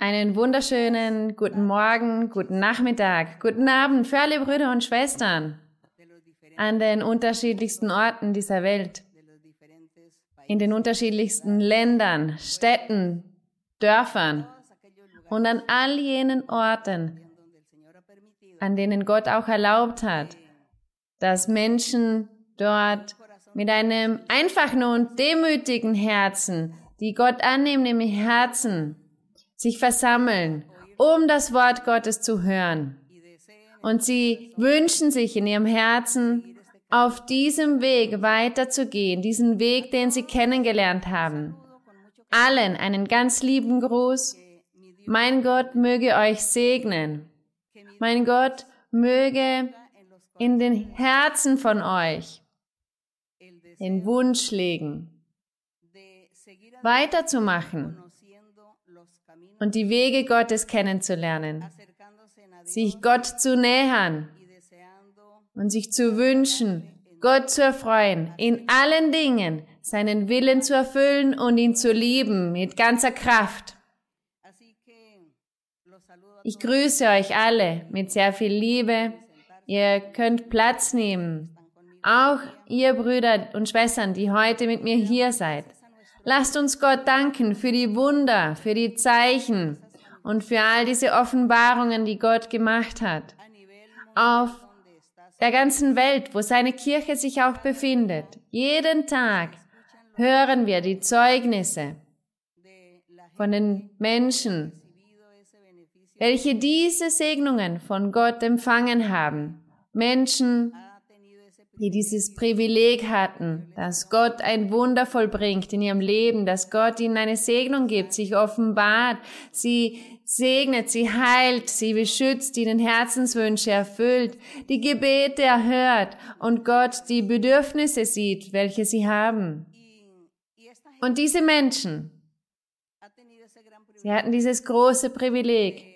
Einen wunderschönen guten Morgen, guten Nachmittag, guten Abend für alle Brüder und Schwestern an den unterschiedlichsten Orten dieser Welt, in den unterschiedlichsten Ländern, Städten, Dörfern und an all jenen Orten, an denen Gott auch erlaubt hat, dass Menschen dort mit einem einfachen und demütigen Herzen, die Gott annehmen im Herzen, sich versammeln, um das Wort Gottes zu hören. Und sie wünschen sich in ihrem Herzen, auf diesem Weg weiterzugehen, diesen Weg, den sie kennengelernt haben. Allen einen ganz lieben Gruß. Mein Gott möge euch segnen. Mein Gott möge in den Herzen von euch den Wunsch legen, weiterzumachen und die Wege Gottes kennenzulernen, sich Gott zu nähern und sich zu wünschen, Gott zu erfreuen, in allen Dingen seinen Willen zu erfüllen und ihn zu lieben mit ganzer Kraft. Ich grüße euch alle mit sehr viel Liebe. Ihr könnt Platz nehmen. Auch ihr Brüder und Schwestern, die heute mit mir hier seid. Lasst uns Gott danken für die Wunder, für die Zeichen und für all diese Offenbarungen, die Gott gemacht hat. Auf der ganzen Welt, wo seine Kirche sich auch befindet. Jeden Tag hören wir die Zeugnisse von den Menschen, welche diese Segnungen von Gott empfangen haben. Menschen, die dieses Privileg hatten, dass Gott ein Wunder vollbringt in ihrem Leben, dass Gott ihnen eine Segnung gibt, sich offenbart, sie segnet, sie heilt, sie beschützt, ihnen Herzenswünsche erfüllt, die Gebete erhört und Gott die Bedürfnisse sieht, welche sie haben. Und diese Menschen, sie hatten dieses große Privileg,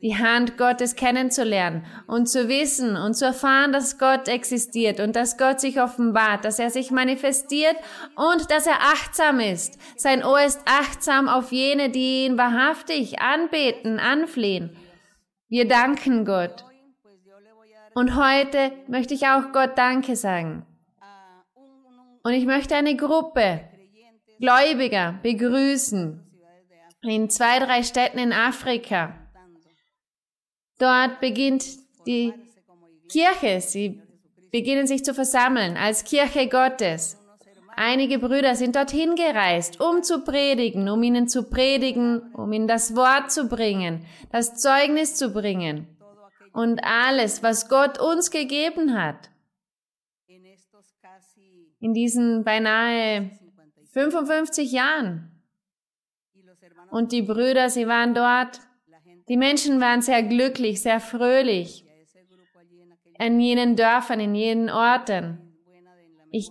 die Hand Gottes kennenzulernen und zu wissen und zu erfahren, dass Gott existiert und dass Gott sich offenbart, dass er sich manifestiert und dass er achtsam ist. Sein Ohr ist achtsam auf jene, die ihn wahrhaftig anbeten, anflehen. Wir danken Gott. Und heute möchte ich auch Gott Danke sagen. Und ich möchte eine Gruppe Gläubiger begrüßen in zwei, drei Städten in Afrika. Dort beginnt die Kirche. Sie beginnen sich zu versammeln als Kirche Gottes. Einige Brüder sind dorthin gereist, um zu predigen, um ihnen zu predigen, um ihnen das Wort zu bringen, das Zeugnis zu bringen und alles, was Gott uns gegeben hat. In diesen beinahe 55 Jahren. Und die Brüder, sie waren dort die Menschen waren sehr glücklich, sehr fröhlich in jenen Dörfern, in jenen Orten. Ich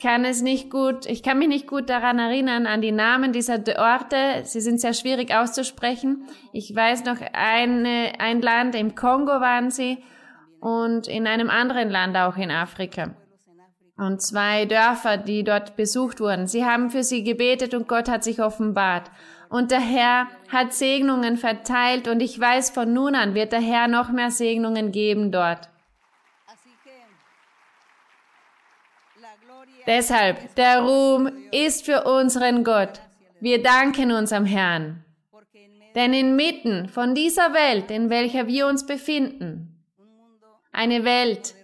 kann es nicht gut, ich kann mich nicht gut daran erinnern, an die Namen dieser Orte. Sie sind sehr schwierig auszusprechen. Ich weiß noch, eine, ein Land, im Kongo waren sie und in einem anderen Land auch in Afrika. Und zwei Dörfer, die dort besucht wurden. Sie haben für sie gebetet und Gott hat sich offenbart. Und der Herr hat Segnungen verteilt und ich weiß, von nun an wird der Herr noch mehr Segnungen geben dort. Deshalb, der Ruhm ist für unseren Gott. Wir danken unserem Herrn. Denn inmitten von dieser Welt, in welcher wir uns befinden, eine Welt,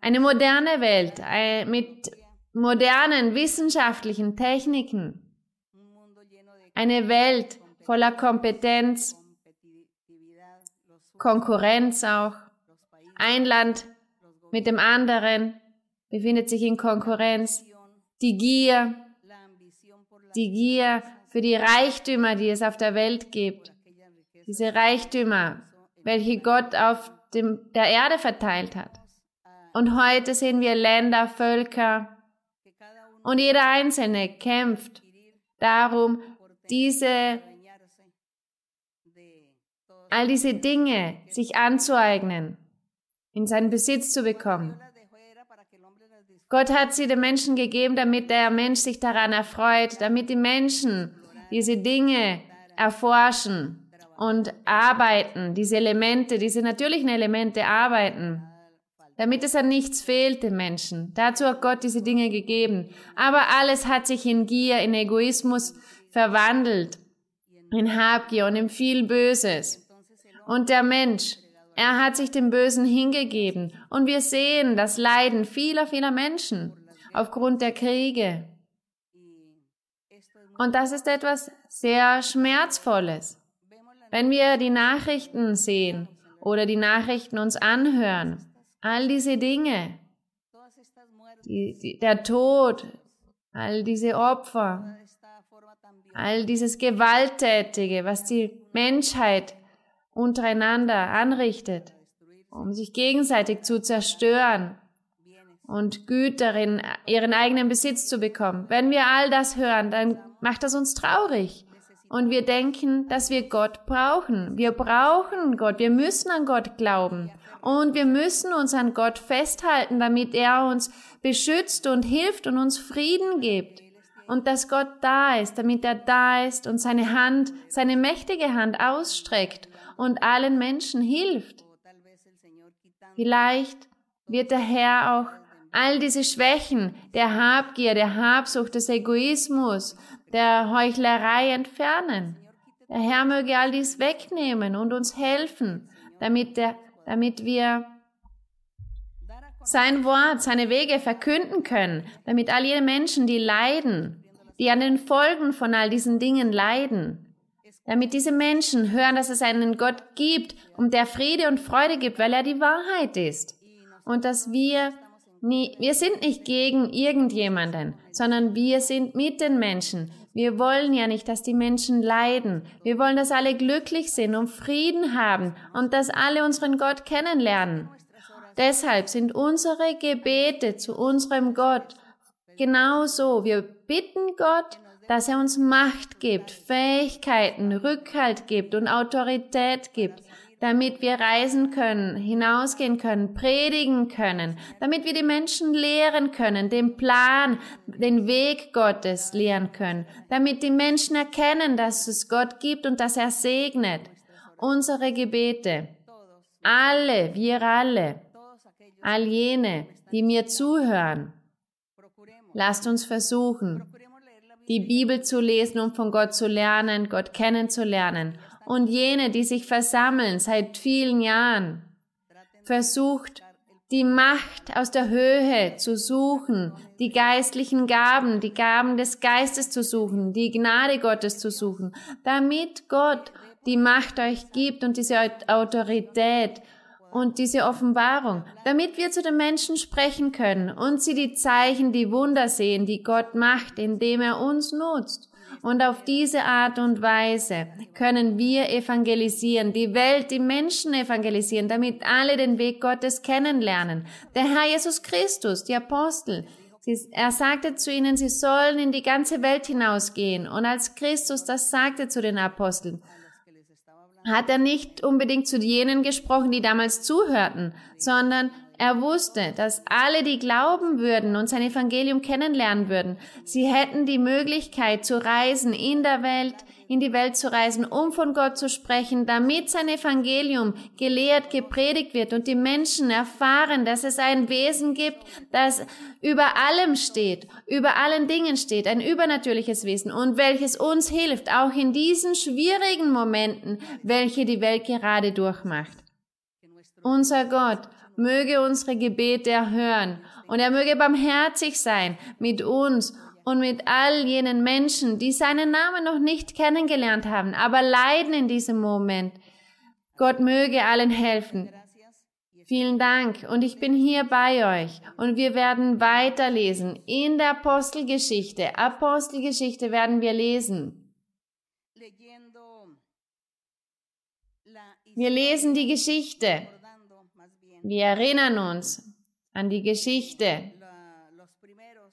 eine moderne Welt mit modernen wissenschaftlichen Techniken, eine Welt voller Kompetenz, Konkurrenz auch. Ein Land mit dem anderen befindet sich in Konkurrenz. Die Gier, die Gier für die Reichtümer, die es auf der Welt gibt. Diese Reichtümer, welche Gott auf dem, der Erde verteilt hat. Und heute sehen wir Länder, Völker und jeder Einzelne kämpft darum, diese, all diese Dinge sich anzueignen, in seinen Besitz zu bekommen. Gott hat sie den Menschen gegeben, damit der Mensch sich daran erfreut, damit die Menschen diese Dinge erforschen und arbeiten, diese Elemente, diese natürlichen Elemente arbeiten, damit es an nichts fehlt den Menschen. Dazu hat Gott diese Dinge gegeben. Aber alles hat sich in Gier, in Egoismus verwandelt, in Habgier und in viel Böses. Und der Mensch, er hat sich dem Bösen hingegeben. Und wir sehen das Leiden vieler, vieler Menschen aufgrund der Kriege. Und das ist etwas sehr Schmerzvolles. Wenn wir die Nachrichten sehen oder die Nachrichten uns anhören, all diese Dinge, die, die, der Tod, all diese Opfer, all dieses Gewalttätige, was die Menschheit untereinander anrichtet, um sich gegenseitig zu zerstören und Güter in ihren eigenen Besitz zu bekommen. Wenn wir all das hören, dann macht das uns traurig. Und wir denken, dass wir Gott brauchen. Wir brauchen Gott. Wir müssen an Gott glauben. Und wir müssen uns an Gott festhalten, damit er uns beschützt und hilft und uns Frieden gibt. Und dass Gott da ist, damit er da ist und seine Hand, seine mächtige Hand ausstreckt und allen Menschen hilft. Vielleicht wird der Herr auch all diese Schwächen der Habgier, der Habsucht, des Egoismus, der Heuchlerei entfernen. Der Herr möge all dies wegnehmen und uns helfen, damit, der, damit wir sein Wort, seine Wege verkünden können, damit all jene Menschen, die leiden, die an den Folgen von all diesen Dingen leiden, damit diese Menschen hören, dass es einen Gott gibt und der Friede und Freude gibt, weil er die Wahrheit ist. Und dass wir nie, wir sind nicht gegen irgendjemanden, sondern wir sind mit den Menschen. Wir wollen ja nicht, dass die Menschen leiden. Wir wollen, dass alle glücklich sind und Frieden haben und dass alle unseren Gott kennenlernen. Deshalb sind unsere Gebete zu unserem Gott genauso. Wir bitten Gott, dass er uns Macht gibt, Fähigkeiten, Rückhalt gibt und Autorität gibt, damit wir reisen können, hinausgehen können, predigen können, damit wir die Menschen lehren können, den Plan, den Weg Gottes lehren können, damit die Menschen erkennen, dass es Gott gibt und dass er segnet. Unsere Gebete, alle, wir alle, all jene, die mir zuhören, lasst uns versuchen, die Bibel zu lesen und von Gott zu lernen, Gott kennenzulernen. Und jene, die sich versammeln seit vielen Jahren, versucht, die Macht aus der Höhe zu suchen, die geistlichen Gaben, die Gaben des Geistes zu suchen, die Gnade Gottes zu suchen, damit Gott die Macht euch gibt und diese Autorität und diese Offenbarung, damit wir zu den Menschen sprechen können und sie die Zeichen, die Wunder sehen, die Gott macht, indem er uns nutzt. Und auf diese Art und Weise können wir evangelisieren, die Welt, die Menschen evangelisieren, damit alle den Weg Gottes kennenlernen. Der Herr Jesus Christus, die Apostel, er sagte zu ihnen, sie sollen in die ganze Welt hinausgehen. Und als Christus das sagte zu den Aposteln, hat er nicht unbedingt zu jenen gesprochen, die damals zuhörten, sondern er wusste, dass alle, die glauben würden und sein Evangelium kennenlernen würden, sie hätten die Möglichkeit zu reisen in der Welt, in die Welt zu reisen, um von Gott zu sprechen, damit sein Evangelium gelehrt, gepredigt wird und die Menschen erfahren, dass es ein Wesen gibt, das über allem steht, über allen Dingen steht, ein übernatürliches Wesen und welches uns hilft, auch in diesen schwierigen Momenten, welche die Welt gerade durchmacht. Unser Gott möge unsere Gebete erhören und er möge barmherzig sein mit uns und mit all jenen Menschen, die seinen Namen noch nicht kennengelernt haben, aber leiden in diesem Moment. Gott möge allen helfen. Vielen Dank und ich bin hier bei euch und wir werden weiterlesen in der Apostelgeschichte. Apostelgeschichte werden wir lesen. Wir lesen die Geschichte wir erinnern uns an die Geschichte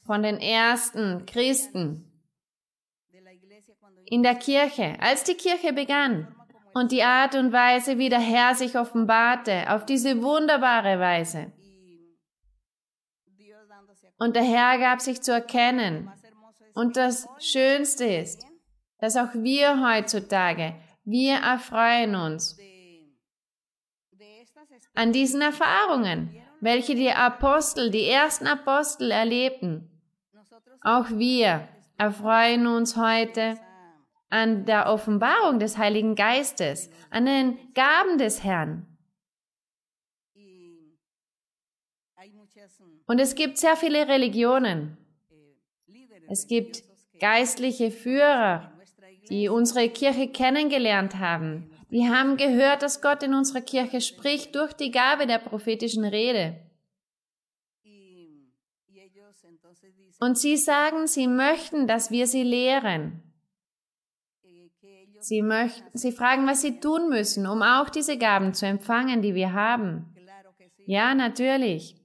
von den ersten Christen in der Kirche, als die Kirche begann und die Art und Weise, wie der Herr sich offenbarte, auf diese wunderbare Weise. Und der Herr gab sich zu erkennen. Und das Schönste ist, dass auch wir heutzutage, wir erfreuen uns an diesen Erfahrungen, welche die Apostel, die ersten Apostel erlebten. Auch wir erfreuen uns heute an der Offenbarung des Heiligen Geistes, an den Gaben des Herrn. Und es gibt sehr viele Religionen. Es gibt geistliche Führer, die unsere Kirche kennengelernt haben. Die haben gehört, dass Gott in unserer Kirche spricht durch die Gabe der prophetischen Rede. Und sie sagen, sie möchten, dass wir sie lehren. Sie, möchten, sie fragen, was sie tun müssen, um auch diese Gaben zu empfangen, die wir haben. Ja, natürlich.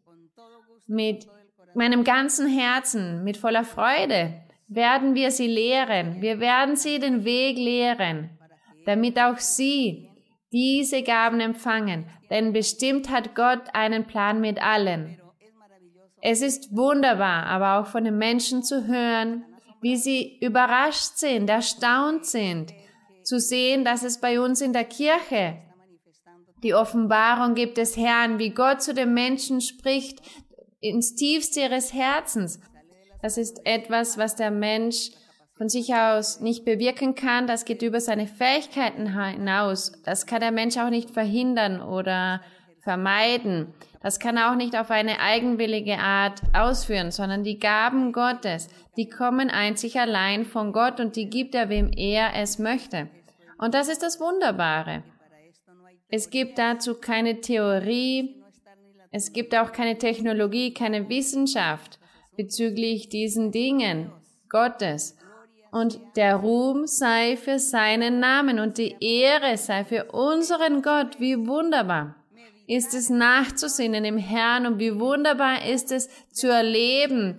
Mit meinem ganzen Herzen, mit voller Freude werden wir sie lehren. Wir werden sie den Weg lehren, damit auch sie diese Gaben empfangen. Denn bestimmt hat Gott einen Plan mit allen. Es ist wunderbar, aber auch von den Menschen zu hören, wie sie überrascht sind, erstaunt sind, zu sehen, dass es bei uns in der Kirche die Offenbarung gibt des Herrn, wie Gott zu den Menschen spricht, ins tiefste ihres Herzens. Das ist etwas, was der Mensch von sich aus nicht bewirken kann. Das geht über seine Fähigkeiten hinaus. Das kann der Mensch auch nicht verhindern oder vermeiden. Das kann er auch nicht auf eine eigenwillige Art ausführen, sondern die Gaben Gottes, die kommen einzig allein von Gott und die gibt er, wem er es möchte. Und das ist das Wunderbare. Es gibt dazu keine Theorie, es gibt auch keine Technologie, keine Wissenschaft bezüglich diesen Dingen Gottes. Und der Ruhm sei für seinen Namen und die Ehre sei für unseren Gott. Wie wunderbar ist es nachzusinnen im Herrn und wie wunderbar ist es zu erleben,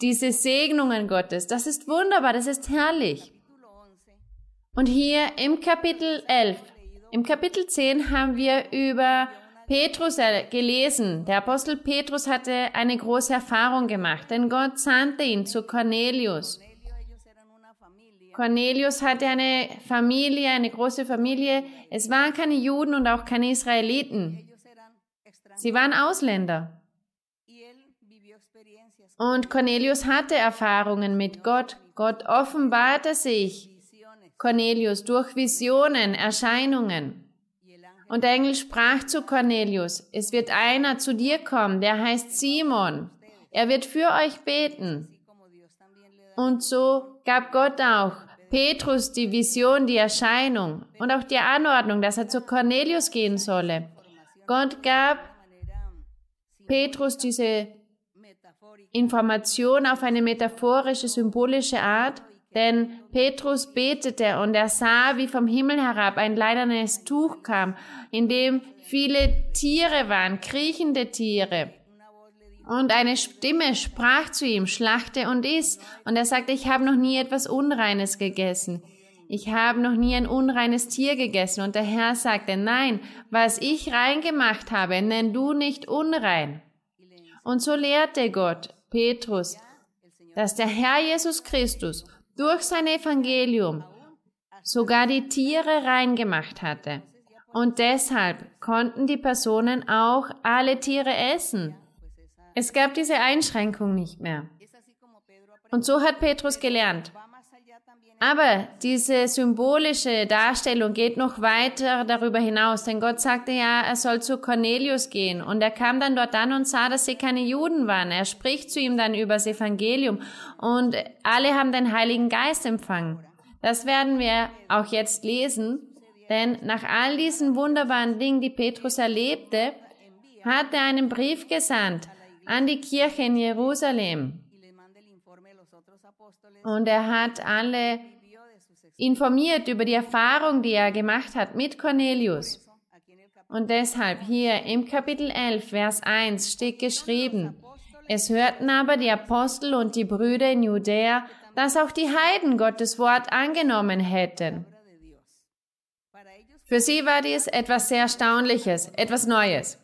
diese Segnungen Gottes. Das ist wunderbar, das ist herrlich. Und hier im Kapitel 11, im Kapitel 10 haben wir über Petrus gelesen. Der Apostel Petrus hatte eine große Erfahrung gemacht, denn Gott sandte ihn zu Cornelius. Cornelius hatte eine Familie, eine große Familie. Es waren keine Juden und auch keine Israeliten. Sie waren Ausländer. Und Cornelius hatte Erfahrungen mit Gott. Gott offenbarte sich Cornelius durch Visionen, Erscheinungen. Und der Engel sprach zu Cornelius, es wird einer zu dir kommen, der heißt Simon. Er wird für euch beten. Und so gab Gott auch Petrus die Vision, die Erscheinung und auch die Anordnung, dass er zu Cornelius gehen solle. Gott gab Petrus diese Information auf eine metaphorische, symbolische Art denn Petrus betete und er sah, wie vom Himmel herab ein leidernes Tuch kam, in dem viele Tiere waren, kriechende Tiere. Und eine Stimme sprach zu ihm, schlachte und iss. Und er sagte, ich habe noch nie etwas Unreines gegessen. Ich habe noch nie ein unreines Tier gegessen. Und der Herr sagte, nein, was ich rein gemacht habe, nenn du nicht unrein. Und so lehrte Gott Petrus, dass der Herr Jesus Christus durch sein Evangelium sogar die Tiere reingemacht hatte. Und deshalb konnten die Personen auch alle Tiere essen. Es gab diese Einschränkung nicht mehr. Und so hat Petrus gelernt. Aber diese symbolische Darstellung geht noch weiter darüber hinaus, denn Gott sagte ja, er soll zu Cornelius gehen und er kam dann dort an und sah, dass sie keine Juden waren. Er spricht zu ihm dann über das Evangelium und alle haben den Heiligen Geist empfangen. Das werden wir auch jetzt lesen, denn nach all diesen wunderbaren Dingen, die Petrus erlebte, hat er einen Brief gesandt an die Kirche in Jerusalem. Und er hat alle informiert über die Erfahrung, die er gemacht hat mit Cornelius. Und deshalb hier im Kapitel 11, Vers 1 steht geschrieben, es hörten aber die Apostel und die Brüder in Judäa, dass auch die Heiden Gottes Wort angenommen hätten. Für sie war dies etwas sehr Erstaunliches, etwas Neues.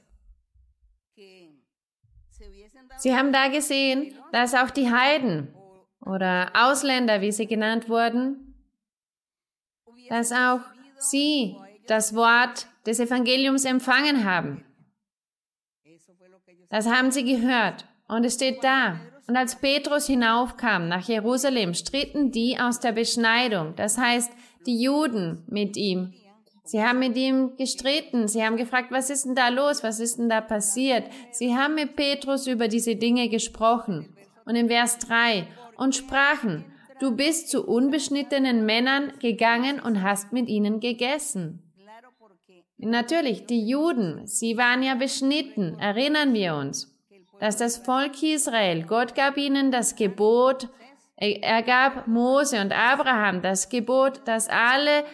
Sie haben da gesehen, dass auch die Heiden oder Ausländer, wie sie genannt wurden, dass auch sie das Wort des Evangeliums empfangen haben. Das haben sie gehört. Und es steht da. Und als Petrus hinaufkam nach Jerusalem, stritten die aus der Beschneidung, das heißt die Juden mit ihm. Sie haben mit ihm gestritten, sie haben gefragt, was ist denn da los, was ist denn da passiert. Sie haben mit Petrus über diese Dinge gesprochen. Und im Vers 3, und sprachen, du bist zu unbeschnittenen Männern gegangen und hast mit ihnen gegessen. Natürlich, die Juden, sie waren ja beschnitten, erinnern wir uns, dass das Volk Israel, Gott gab ihnen das Gebot, er gab Mose und Abraham das Gebot, dass alle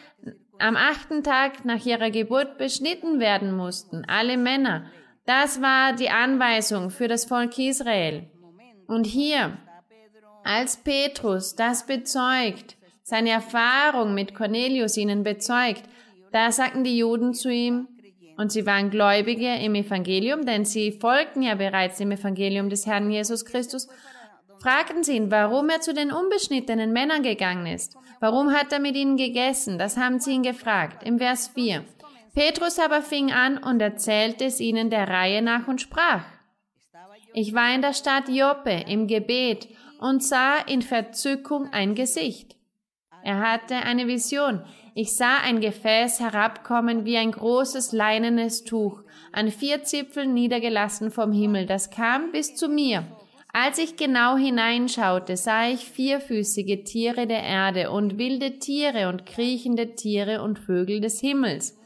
am achten Tag nach ihrer Geburt beschnitten werden mussten, alle Männer. Das war die Anweisung für das Volk Israel. Und hier, als Petrus das bezeugt, seine Erfahrung mit Cornelius ihnen bezeugt, da sagten die Juden zu ihm, und sie waren Gläubige im Evangelium, denn sie folgten ja bereits dem Evangelium des Herrn Jesus Christus, fragten sie ihn, warum er zu den unbeschnittenen Männern gegangen ist. Warum hat er mit ihnen gegessen? Das haben sie ihn gefragt. Im Vers 4. Petrus aber fing an und erzählte es ihnen der Reihe nach und sprach. Ich war in der Stadt Joppe im Gebet und sah in Verzückung ein Gesicht. Er hatte eine Vision. Ich sah ein Gefäß herabkommen wie ein großes leinenes Tuch, an vier Zipfeln niedergelassen vom Himmel, das kam bis zu mir. Als ich genau hineinschaute, sah ich vierfüßige Tiere der Erde und wilde Tiere und kriechende Tiere und Vögel des Himmels.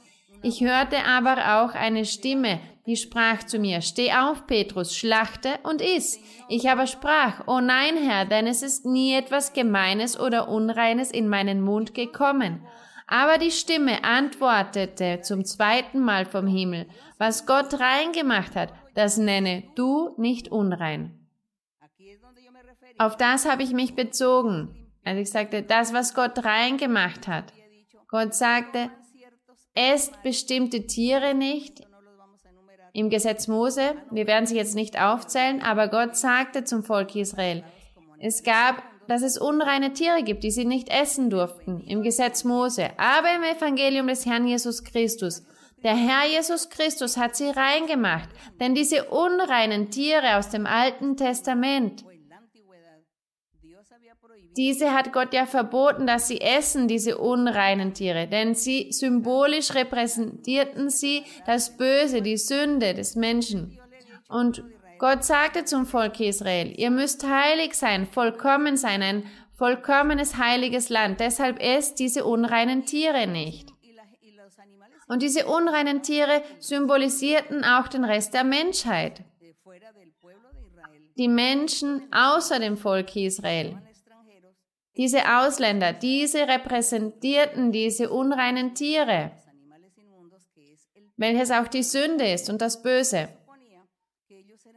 Ich hörte aber auch eine Stimme, die sprach zu mir, Steh auf, Petrus, schlachte und iss. Ich aber sprach, O nein, Herr, denn es ist nie etwas Gemeines oder Unreines in meinen Mund gekommen. Aber die Stimme antwortete zum zweiten Mal vom Himmel, was Gott rein gemacht hat, das nenne du nicht unrein. Auf das habe ich mich bezogen. Also ich sagte, das, was Gott rein gemacht hat. Gott sagte, esst bestimmte Tiere nicht im Gesetz Mose. Wir werden sie jetzt nicht aufzählen, aber Gott sagte zum Volk Israel, es gab dass es unreine Tiere gibt, die sie nicht essen durften, im Gesetz Mose, aber im Evangelium des Herrn Jesus Christus. Der Herr Jesus Christus hat sie rein gemacht, denn diese unreinen Tiere aus dem Alten Testament, diese hat Gott ja verboten, dass sie essen, diese unreinen Tiere, denn sie symbolisch repräsentierten sie das Böse, die Sünde des Menschen. Und Gott sagte zum Volk Israel, ihr müsst heilig sein, vollkommen sein, ein vollkommenes heiliges Land, deshalb esst diese unreinen Tiere nicht. Und diese unreinen Tiere symbolisierten auch den Rest der Menschheit. Die Menschen außer dem Volk Israel. Diese Ausländer, diese repräsentierten diese unreinen Tiere, welches auch die Sünde ist und das Böse.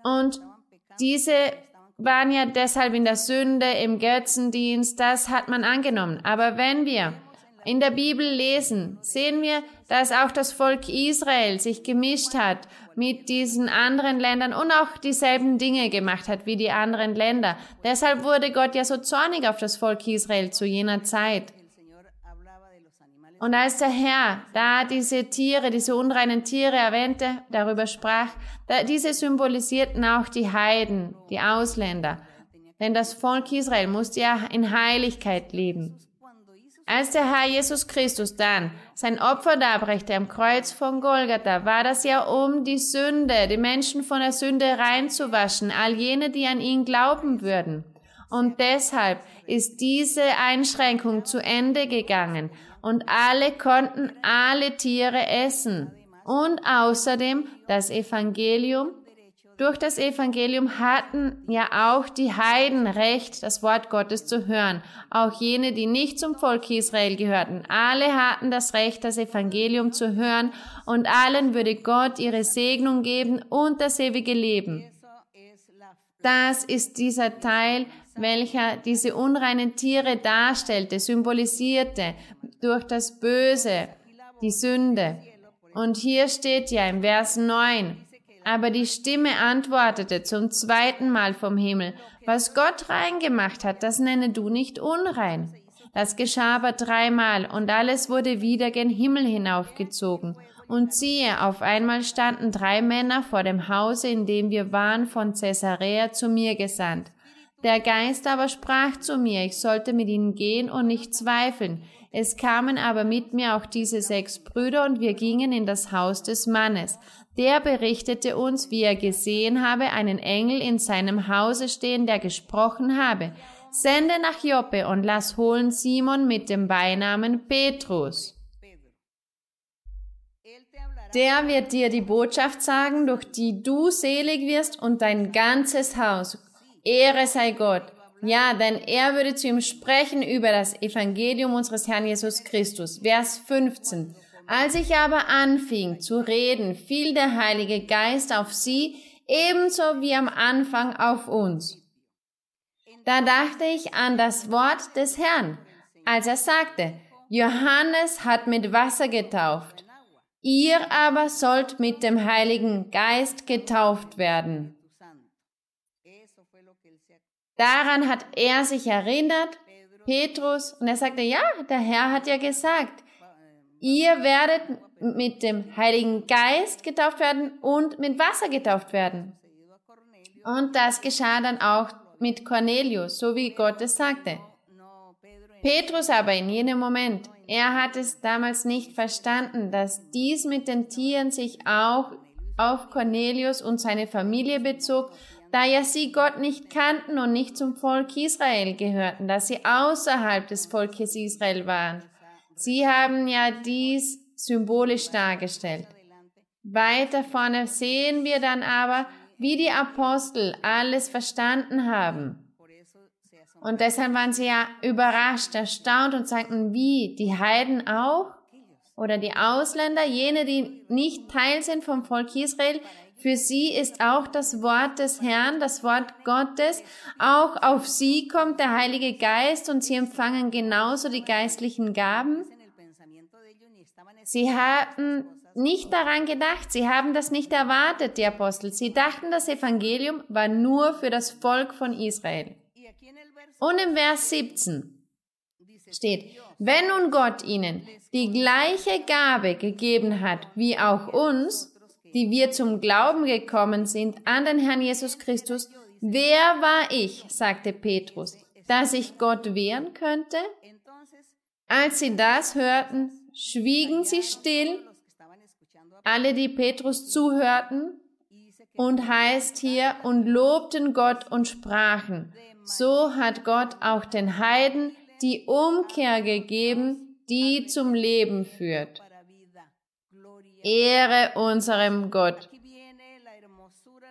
Und diese waren ja deshalb in der Sünde, im Götzendienst, das hat man angenommen. Aber wenn wir in der Bibel lesen, sehen wir, dass auch das Volk Israel sich gemischt hat mit diesen anderen Ländern und auch dieselben Dinge gemacht hat wie die anderen Länder. Deshalb wurde Gott ja so zornig auf das Volk Israel zu jener Zeit. Und als der Herr da diese Tiere, diese unreinen Tiere erwähnte, darüber sprach, da, diese symbolisierten auch die Heiden, die Ausländer. Denn das Volk Israel musste ja in Heiligkeit leben. Als der Herr Jesus Christus dann sein Opfer darbrächte am Kreuz von Golgatha, war das ja um die Sünde, die Menschen von der Sünde reinzuwaschen, all jene, die an ihn glauben würden. Und deshalb ist diese Einschränkung zu Ende gegangen und alle konnten alle Tiere essen. Und außerdem das Evangelium. Durch das Evangelium hatten ja auch die Heiden Recht, das Wort Gottes zu hören. Auch jene, die nicht zum Volk Israel gehörten. Alle hatten das Recht, das Evangelium zu hören und allen würde Gott ihre Segnung geben und das ewige Leben. Das ist dieser Teil, welcher diese unreinen Tiere darstellte, symbolisierte durch das Böse, die Sünde. Und hier steht ja im Vers 9, aber die Stimme antwortete zum zweiten Mal vom Himmel, was Gott rein gemacht hat, das nenne du nicht unrein. Das geschah aber dreimal, und alles wurde wieder gen Himmel hinaufgezogen. Und siehe, auf einmal standen drei Männer vor dem Hause, in dem wir waren, von Caesarea zu mir gesandt. Der Geist aber sprach zu mir, ich sollte mit ihnen gehen und nicht zweifeln. Es kamen aber mit mir auch diese sechs Brüder, und wir gingen in das Haus des Mannes. Der berichtete uns, wie er gesehen habe, einen Engel in seinem Hause stehen, der gesprochen habe. Sende nach Joppe und lass holen Simon mit dem Beinamen Petrus. Der wird dir die Botschaft sagen, durch die du selig wirst und dein ganzes Haus. Ehre sei Gott. Ja, denn er würde zu ihm sprechen über das Evangelium unseres Herrn Jesus Christus. Vers 15. Als ich aber anfing zu reden, fiel der Heilige Geist auf sie, ebenso wie am Anfang auf uns. Da dachte ich an das Wort des Herrn, als er sagte, Johannes hat mit Wasser getauft, ihr aber sollt mit dem Heiligen Geist getauft werden. Daran hat er sich erinnert, Petrus, und er sagte, ja, der Herr hat ja gesagt, ihr werdet mit dem Heiligen Geist getauft werden und mit Wasser getauft werden. Und das geschah dann auch mit Cornelius, so wie Gott es sagte. Petrus aber in jenem Moment, er hat es damals nicht verstanden, dass dies mit den Tieren sich auch auf Cornelius und seine Familie bezog, da ja sie Gott nicht kannten und nicht zum Volk Israel gehörten, dass sie außerhalb des Volkes Israel waren. Sie haben ja dies symbolisch dargestellt. Weiter vorne sehen wir dann aber, wie die Apostel alles verstanden haben. Und deshalb waren sie ja überrascht, erstaunt und sagten, wie, die Heiden auch? Oder die Ausländer, jene, die nicht Teil sind vom Volk Israel, für sie ist auch das Wort des Herrn, das Wort Gottes. Auch auf sie kommt der Heilige Geist und sie empfangen genauso die geistlichen Gaben. Sie hatten nicht daran gedacht, sie haben das nicht erwartet, die Apostel. Sie dachten, das Evangelium war nur für das Volk von Israel. Und im Vers 17 steht, wenn nun Gott ihnen die gleiche Gabe gegeben hat wie auch uns, die wir zum Glauben gekommen sind an den Herrn Jesus Christus, wer war ich, sagte Petrus, dass ich Gott wehren könnte? Als sie das hörten, schwiegen sie still alle, die Petrus zuhörten, und heißt hier, und lobten Gott und sprachen, so hat Gott auch den Heiden die Umkehr gegeben, die zum Leben führt. Ehre unserem Gott.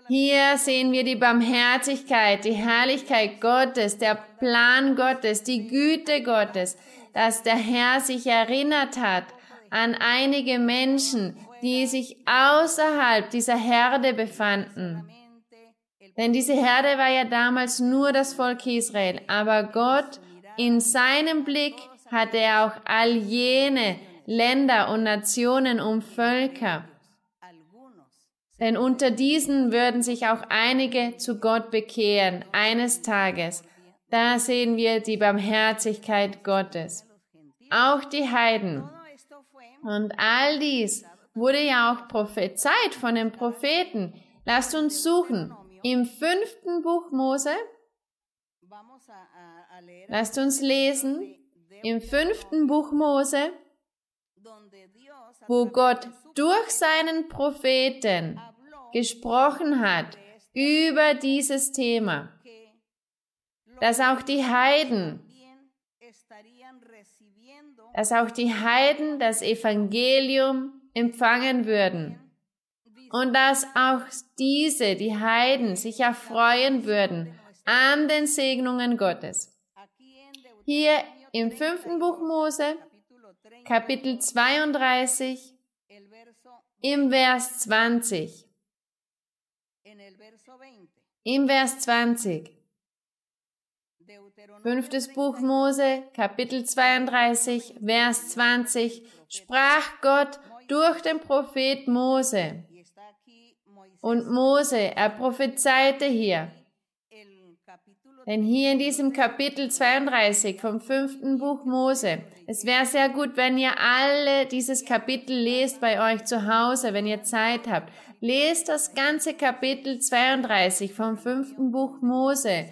Hier sehen wir die Barmherzigkeit, die Herrlichkeit Gottes, der Plan Gottes, die Güte Gottes, dass der Herr sich erinnert hat an einige Menschen, die sich außerhalb dieser Herde befanden. Denn diese Herde war ja damals nur das Volk Israel, aber Gott in seinem Blick hatte er auch all jene Länder und Nationen und Völker. Denn unter diesen würden sich auch einige zu Gott bekehren, eines Tages. Da sehen wir die Barmherzigkeit Gottes. Auch die Heiden. Und all dies wurde ja auch prophezeit von den Propheten. Lasst uns suchen. Im fünften Buch Mose, lasst uns lesen, im fünften Buch Mose, wo Gott durch seinen Propheten gesprochen hat über dieses Thema, dass auch die Heiden, dass auch die Heiden das Evangelium empfangen würden. Und dass auch diese, die Heiden, sich erfreuen würden an den Segnungen Gottes. Hier im fünften Buch Mose, Kapitel 32, im Vers 20. Im Vers 20. Fünftes Buch Mose, Kapitel 32, Vers 20, sprach Gott durch den Prophet Mose. Und Mose, er prophezeite hier Denn hier in diesem Kapitel 32 vom fünften Buch Mose, es wäre sehr gut, wenn ihr alle dieses Kapitel lest bei euch zu Hause, wenn ihr Zeit habt. Lest das ganze Kapitel 32 vom fünften Buch Mose,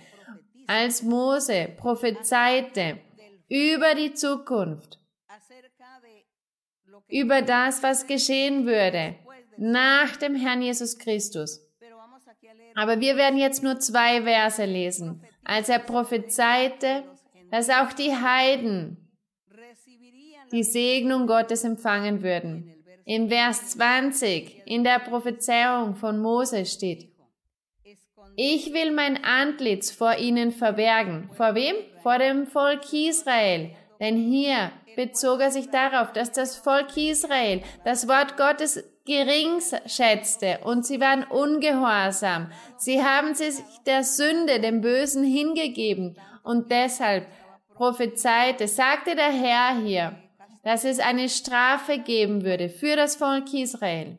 als Mose prophezeite über die Zukunft, über das, was geschehen würde nach dem Herrn Jesus Christus. Aber wir werden jetzt nur zwei Verse lesen. Als er prophezeite, dass auch die Heiden die Segnung Gottes empfangen würden. Im Vers 20 in der Prophezeiung von Mose steht, ich will mein Antlitz vor ihnen verbergen. Vor wem? Vor dem Volk Israel. Denn hier bezog er sich darauf, dass das Volk Israel das Wort Gottes gering schätzte und sie waren ungehorsam. Sie haben sich der Sünde, dem Bösen hingegeben und deshalb prophezeite, sagte der Herr hier, dass es eine Strafe geben würde für das Volk Israel.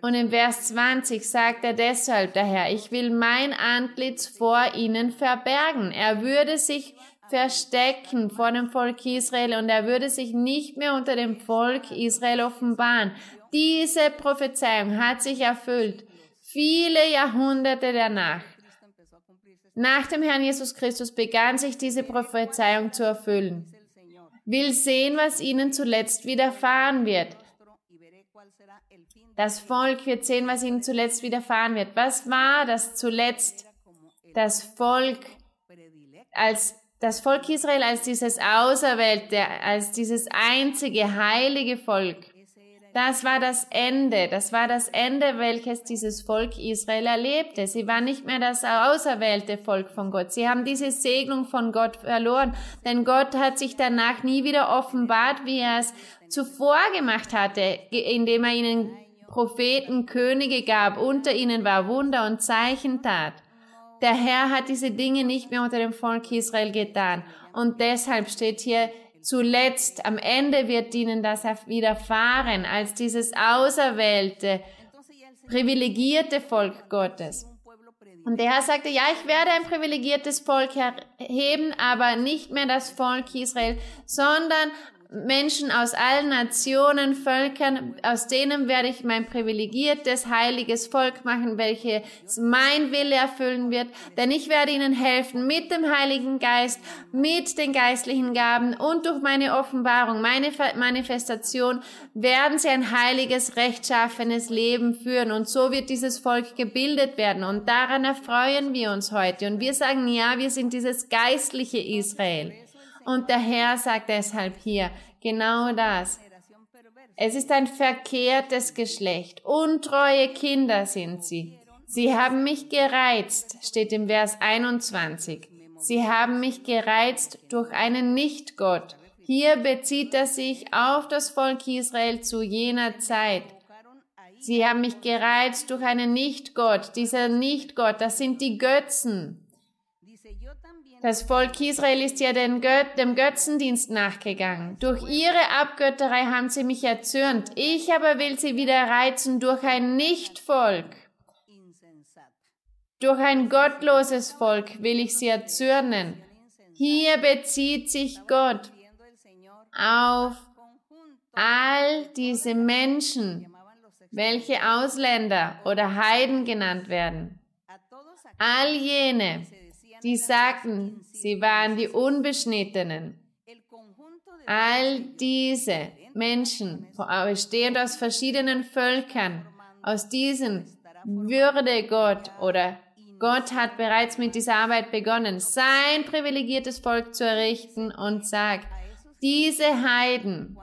Und im Vers 20 sagt er deshalb der Herr, ich will mein Antlitz vor ihnen verbergen. Er würde sich verstecken vor dem Volk Israel und er würde sich nicht mehr unter dem Volk Israel offenbaren. Diese Prophezeiung hat sich erfüllt. Viele Jahrhunderte danach. Nach dem Herrn Jesus Christus begann sich diese Prophezeiung zu erfüllen. Will sehen, was ihnen zuletzt widerfahren wird. Das Volk wird sehen, was ihnen zuletzt widerfahren wird. Was war das zuletzt? Das Volk als das Volk Israel als dieses Auserwählte, als dieses einzige heilige Volk. Das war das Ende, das war das Ende, welches dieses Volk Israel erlebte. Sie war nicht mehr das auserwählte Volk von Gott. Sie haben diese Segnung von Gott verloren, denn Gott hat sich danach nie wieder offenbart, wie er es zuvor gemacht hatte, indem er ihnen Propheten, Könige gab, unter ihnen war Wunder und Zeichen tat. Der Herr hat diese Dinge nicht mehr unter dem Volk Israel getan. Und deshalb steht hier, zuletzt, am Ende wird ihnen das widerfahren, als dieses auserwählte, privilegierte Volk Gottes. Und der Herr sagte, ja, ich werde ein privilegiertes Volk erheben, aber nicht mehr das Volk Israel, sondern Menschen aus allen Nationen, Völkern, aus denen werde ich mein privilegiertes, heiliges Volk machen, welches mein Wille erfüllen wird, denn ich werde ihnen helfen mit dem Heiligen Geist, mit den geistlichen Gaben und durch meine Offenbarung, meine Manifestation werden sie ein heiliges, rechtschaffenes Leben führen. Und so wird dieses Volk gebildet werden. Und daran erfreuen wir uns heute. Und wir sagen, ja, wir sind dieses geistliche Israel. Und der Herr sagt deshalb hier genau das. Es ist ein verkehrtes Geschlecht. Untreue Kinder sind sie. Sie haben mich gereizt, steht im Vers 21. Sie haben mich gereizt durch einen Nichtgott. Hier bezieht er sich auf das Volk Israel zu jener Zeit. Sie haben mich gereizt durch einen Nichtgott. Dieser Nichtgott, das sind die Götzen. Das Volk Israel ist ja dem Götzendienst nachgegangen. Durch ihre Abgötterei haben sie mich erzürnt. Ich aber will sie wieder reizen durch ein Nichtvolk. Durch ein gottloses Volk will ich sie erzürnen. Hier bezieht sich Gott auf all diese Menschen, welche Ausländer oder Heiden genannt werden. All jene, die sagten, sie waren die Unbeschnittenen. All diese Menschen, bestehend aus verschiedenen Völkern, aus diesen würde Gott oder Gott hat bereits mit dieser Arbeit begonnen, sein privilegiertes Volk zu errichten und sagt, diese Heiden,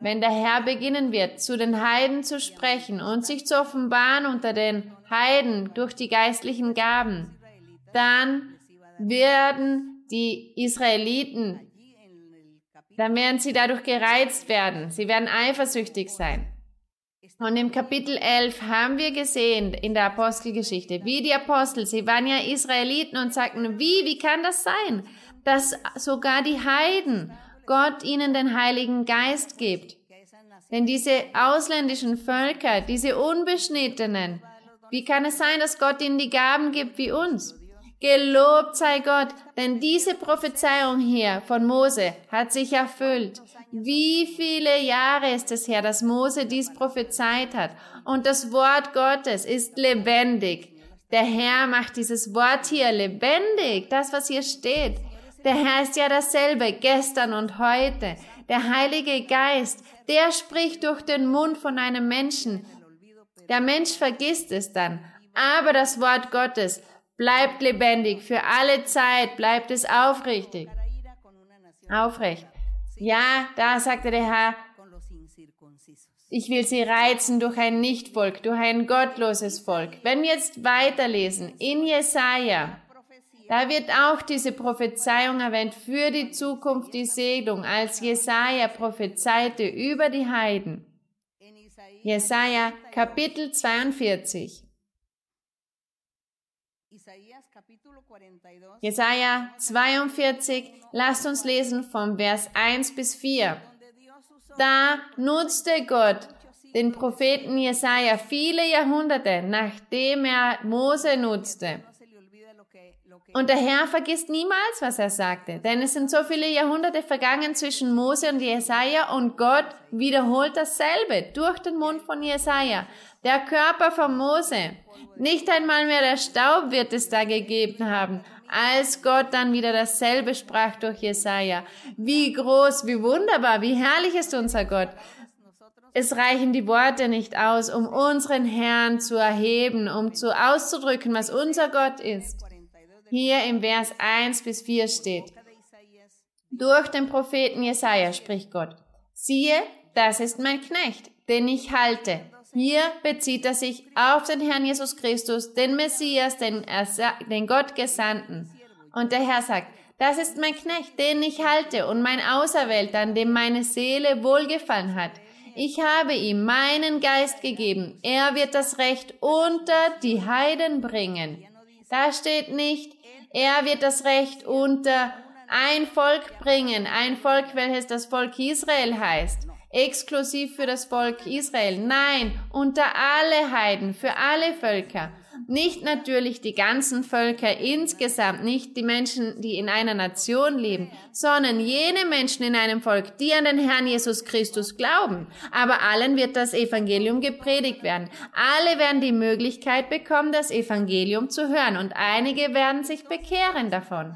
wenn der Herr beginnen wird, zu den Heiden zu sprechen und sich zu offenbaren unter den Heiden durch die geistlichen Gaben, dann werden die Israeliten, dann werden sie dadurch gereizt werden. Sie werden eifersüchtig sein. Und im Kapitel 11 haben wir gesehen in der Apostelgeschichte, wie die Apostel, sie waren ja Israeliten und sagten, wie, wie kann das sein, dass sogar die Heiden Gott ihnen den Heiligen Geist gibt? Denn diese ausländischen Völker, diese Unbeschnittenen, wie kann es sein, dass Gott ihnen die Gaben gibt wie uns? Gelobt sei Gott, denn diese Prophezeiung hier von Mose hat sich erfüllt. Wie viele Jahre ist es her, dass Mose dies prophezeit hat? Und das Wort Gottes ist lebendig. Der Herr macht dieses Wort hier lebendig, das, was hier steht. Der Herr ist ja dasselbe, gestern und heute. Der Heilige Geist, der spricht durch den Mund von einem Menschen. Der Mensch vergisst es dann, aber das Wort Gottes bleibt lebendig, für alle Zeit bleibt es aufrichtig. Aufrecht. Ja, da sagte der Herr, ich will sie reizen durch ein Nichtvolk, durch ein gottloses Volk. Wenn wir jetzt weiterlesen, in Jesaja, da wird auch diese Prophezeiung erwähnt für die Zukunft, die Segnung, als Jesaja prophezeite über die Heiden. Jesaja Kapitel 42. Jesaja 42, lasst uns lesen vom Vers 1 bis 4. Da nutzte Gott den Propheten Jesaja viele Jahrhunderte, nachdem er Mose nutzte. Und der Herr vergisst niemals, was er sagte, denn es sind so viele Jahrhunderte vergangen zwischen Mose und Jesaja und Gott wiederholt dasselbe durch den Mund von Jesaja. Der Körper von Mose, nicht einmal mehr der Staub wird es da gegeben haben, als Gott dann wieder dasselbe sprach durch Jesaja. Wie groß, wie wunderbar, wie herrlich ist unser Gott. Es reichen die Worte nicht aus, um unseren Herrn zu erheben, um zu auszudrücken, was unser Gott ist. Hier im Vers 1 bis 4 steht, durch den Propheten Jesaja spricht Gott, siehe, das ist mein Knecht, den ich halte. Hier bezieht er sich auf den Herrn Jesus Christus, den Messias, den, den Gott. Und der Herr sagt, das ist mein Knecht, den ich halte und mein Auserwählter, an dem meine Seele wohlgefallen hat. Ich habe ihm meinen Geist gegeben. Er wird das Recht unter die Heiden bringen. Da steht nicht, er wird das Recht unter ein Volk bringen, ein Volk, welches das Volk Israel heißt, exklusiv für das Volk Israel. Nein, unter alle Heiden, für alle Völker. Nicht natürlich die ganzen Völker insgesamt, nicht die Menschen, die in einer Nation leben, sondern jene Menschen in einem Volk, die an den Herrn Jesus Christus glauben. Aber allen wird das Evangelium gepredigt werden. Alle werden die Möglichkeit bekommen, das Evangelium zu hören und einige werden sich bekehren davon.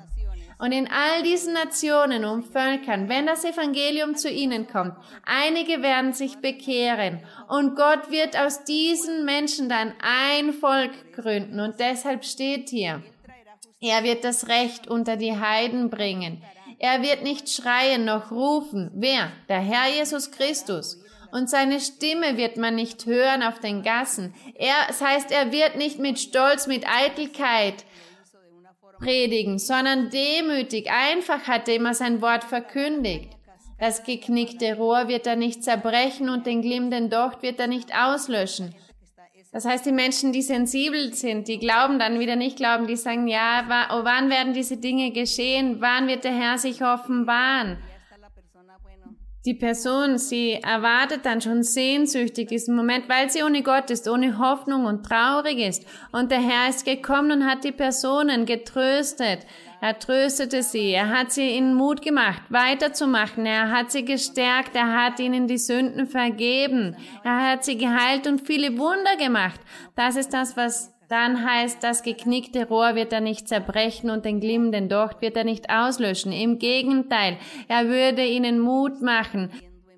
Und in all diesen Nationen und Völkern, wenn das Evangelium zu ihnen kommt, einige werden sich bekehren. Und Gott wird aus diesen Menschen dann ein Volk gründen. Und deshalb steht hier, er wird das Recht unter die Heiden bringen. Er wird nicht schreien noch rufen. Wer? Der Herr Jesus Christus. Und seine Stimme wird man nicht hören auf den Gassen. Er, das heißt, er wird nicht mit Stolz, mit Eitelkeit predigen, sondern demütig, einfach hat er immer sein Wort verkündigt. Das geknickte Rohr wird er nicht zerbrechen und den glimmenden Docht wird er nicht auslöschen. Das heißt, die Menschen, die sensibel sind, die glauben dann wieder nicht glauben, die sagen, ja, wann werden diese Dinge geschehen? Wann wird der Herr sich offenbaren? Die Person, sie erwartet dann schon sehnsüchtig diesen Moment, weil sie ohne Gott ist, ohne Hoffnung und traurig ist. Und der Herr ist gekommen und hat die Personen getröstet. Er tröstete sie, er hat sie ihnen Mut gemacht, weiterzumachen, er hat sie gestärkt, er hat ihnen die Sünden vergeben, er hat sie geheilt und viele Wunder gemacht. Das ist das, was dann heißt, das geknickte Rohr wird er nicht zerbrechen und den glimmenden Docht wird er nicht auslöschen. Im Gegenteil, er würde ihnen Mut machen,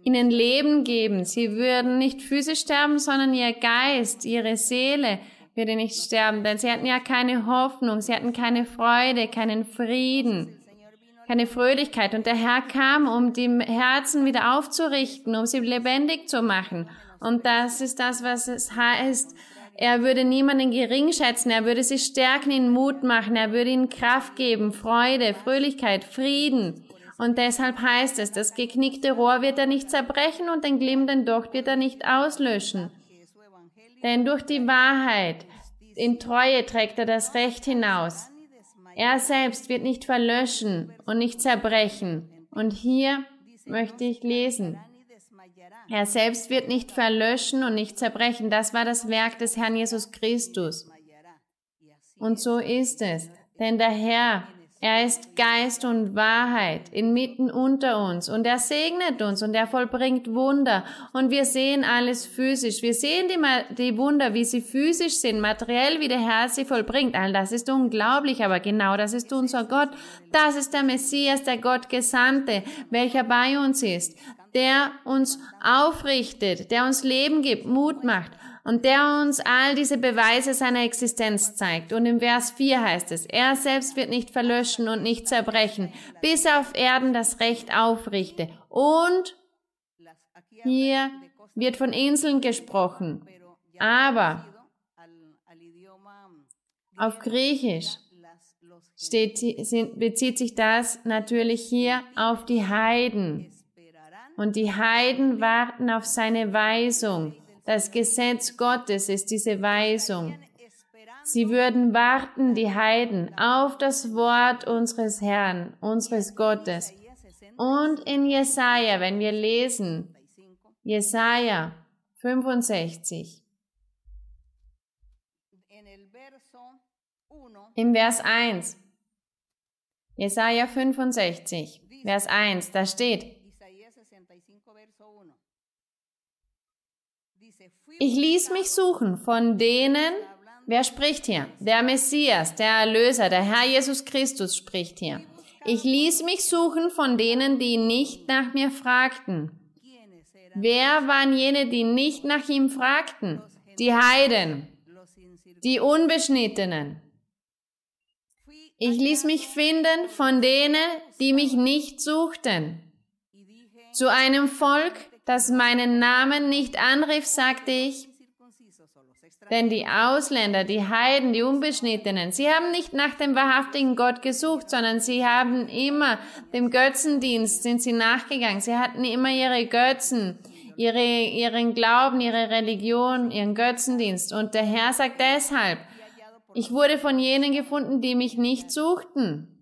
ihnen Leben geben. Sie würden nicht physisch sterben, sondern ihr Geist, ihre Seele würde nicht sterben, denn sie hatten ja keine Hoffnung, sie hatten keine Freude, keinen Frieden, keine Fröhlichkeit. Und der Herr kam, um die Herzen wieder aufzurichten, um sie lebendig zu machen. Und das ist das, was es heißt, er würde niemanden gering schätzen, er würde sie stärken, ihnen Mut machen, er würde ihnen Kraft geben, Freude, Fröhlichkeit, Frieden. Und deshalb heißt es, das geknickte Rohr wird er nicht zerbrechen und den glimmenden Docht wird er nicht auslöschen. Denn durch die Wahrheit, in Treue trägt er das Recht hinaus. Er selbst wird nicht verlöschen und nicht zerbrechen. Und hier möchte ich lesen. Er selbst wird nicht verlöschen und nicht zerbrechen. Das war das Werk des Herrn Jesus Christus. Und so ist es. Denn der Herr, er ist Geist und Wahrheit inmitten unter uns und er segnet uns und er vollbringt Wunder und wir sehen alles physisch. Wir sehen die, die Wunder, wie sie physisch sind, materiell, wie der Herr sie vollbringt. All das ist unglaublich, aber genau das ist unser Gott. Das ist der Messias, der Gott Gesandte, welcher bei uns ist, der uns aufrichtet, der uns Leben gibt, Mut macht und der uns all diese Beweise seiner Existenz zeigt. Und im Vers 4 heißt es, er selbst wird nicht verlöschen und nicht zerbrechen, bis er auf Erden das Recht aufrichte. Und hier wird von Inseln gesprochen, aber auf Griechisch steht, bezieht sich das natürlich hier auf die Heiden. Und die Heiden warten auf seine Weisung. Das Gesetz Gottes ist diese Weisung. Sie würden warten, die Heiden, auf das Wort unseres Herrn, unseres Gottes. Und in Jesaja, wenn wir lesen, Jesaja 65, im Vers 1, Jesaja 65, Vers 1, da steht, Ich ließ mich suchen von denen, wer spricht hier? Der Messias, der Erlöser, der Herr Jesus Christus spricht hier. Ich ließ mich suchen von denen, die nicht nach mir fragten. Wer waren jene, die nicht nach ihm fragten? Die Heiden, die Unbeschnittenen. Ich ließ mich finden von denen, die mich nicht suchten. Zu einem Volk, das meinen Namen nicht anrief, sagte ich, denn die Ausländer, die Heiden, die Unbeschnittenen, sie haben nicht nach dem wahrhaftigen Gott gesucht, sondern sie haben immer dem Götzendienst sind sie nachgegangen. Sie hatten immer ihre Götzen, ihre, ihren Glauben, ihre Religion, ihren Götzendienst. Und der Herr sagt deshalb, ich wurde von jenen gefunden, die mich nicht suchten.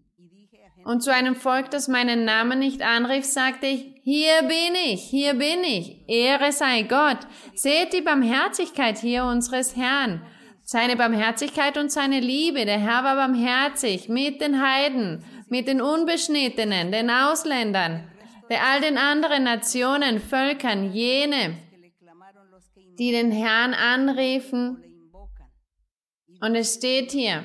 Und zu einem Volk, das meinen Namen nicht anrief, sagte ich, hier bin ich, hier bin ich, Ehre sei Gott. Seht die Barmherzigkeit hier unseres Herrn. Seine Barmherzigkeit und seine Liebe. Der Herr war barmherzig mit den Heiden, mit den Unbeschnittenen, den Ausländern, der all den anderen Nationen, Völkern, jene, die den Herrn anriefen. Und es steht hier,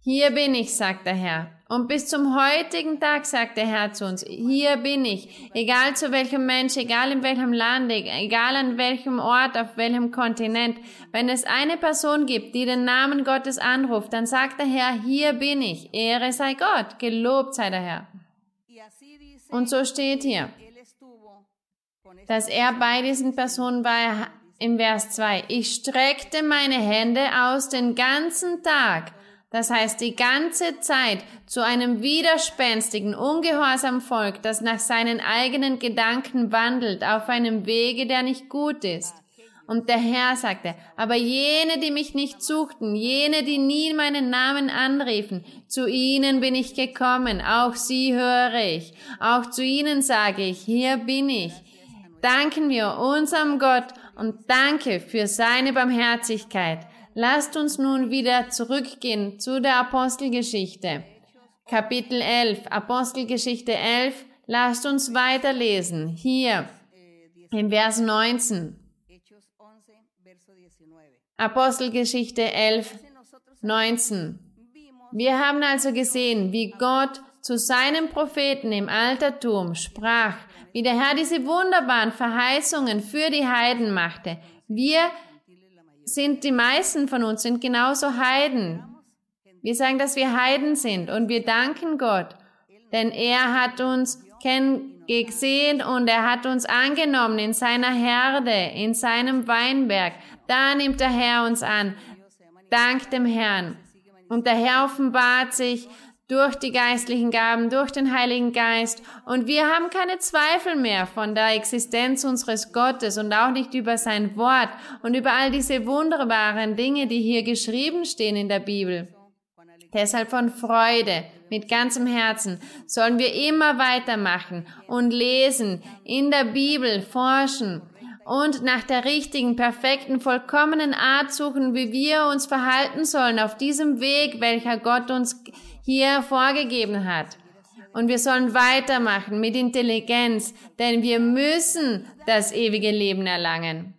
hier bin ich, sagt der Herr. Und bis zum heutigen Tag sagt der Herr zu uns, hier bin ich, egal zu welchem Mensch, egal in welchem Land, egal an welchem Ort, auf welchem Kontinent, wenn es eine Person gibt, die den Namen Gottes anruft, dann sagt der Herr, hier bin ich, Ehre sei Gott, gelobt sei der Herr. Und so steht hier, dass er bei diesen Personen war. Im Vers 2. Ich streckte meine Hände aus den ganzen Tag das heißt die ganze Zeit zu einem widerspenstigen, ungehorsamen Volk, das nach seinen eigenen Gedanken wandelt, auf einem Wege, der nicht gut ist. Und der Herr sagte, aber jene, die mich nicht suchten, jene, die nie meinen Namen anriefen, zu ihnen bin ich gekommen, auch sie höre ich, auch zu ihnen sage ich, hier bin ich. Danken wir unserem Gott und danke für seine Barmherzigkeit. Lasst uns nun wieder zurückgehen zu der Apostelgeschichte. Kapitel 11, Apostelgeschichte 11. Lasst uns weiterlesen. Hier im Vers 19. Apostelgeschichte 11, 19. Wir haben also gesehen, wie Gott zu seinem Propheten im Altertum sprach, wie der Herr diese wunderbaren Verheißungen für die Heiden machte. Wir sind die meisten von uns sind genauso Heiden. Wir sagen, dass wir Heiden sind und wir danken Gott, denn er hat uns gesehen und er hat uns angenommen in seiner Herde, in seinem Weinberg. Da nimmt der Herr uns an. Dank dem Herrn. Und der Herr offenbart sich durch die geistlichen Gaben, durch den Heiligen Geist. Und wir haben keine Zweifel mehr von der Existenz unseres Gottes und auch nicht über sein Wort und über all diese wunderbaren Dinge, die hier geschrieben stehen in der Bibel. Deshalb von Freude, mit ganzem Herzen, sollen wir immer weitermachen und lesen, in der Bibel forschen und nach der richtigen, perfekten, vollkommenen Art suchen, wie wir uns verhalten sollen auf diesem Weg, welcher Gott uns hier vorgegeben hat. Und wir sollen weitermachen mit Intelligenz, denn wir müssen das ewige Leben erlangen.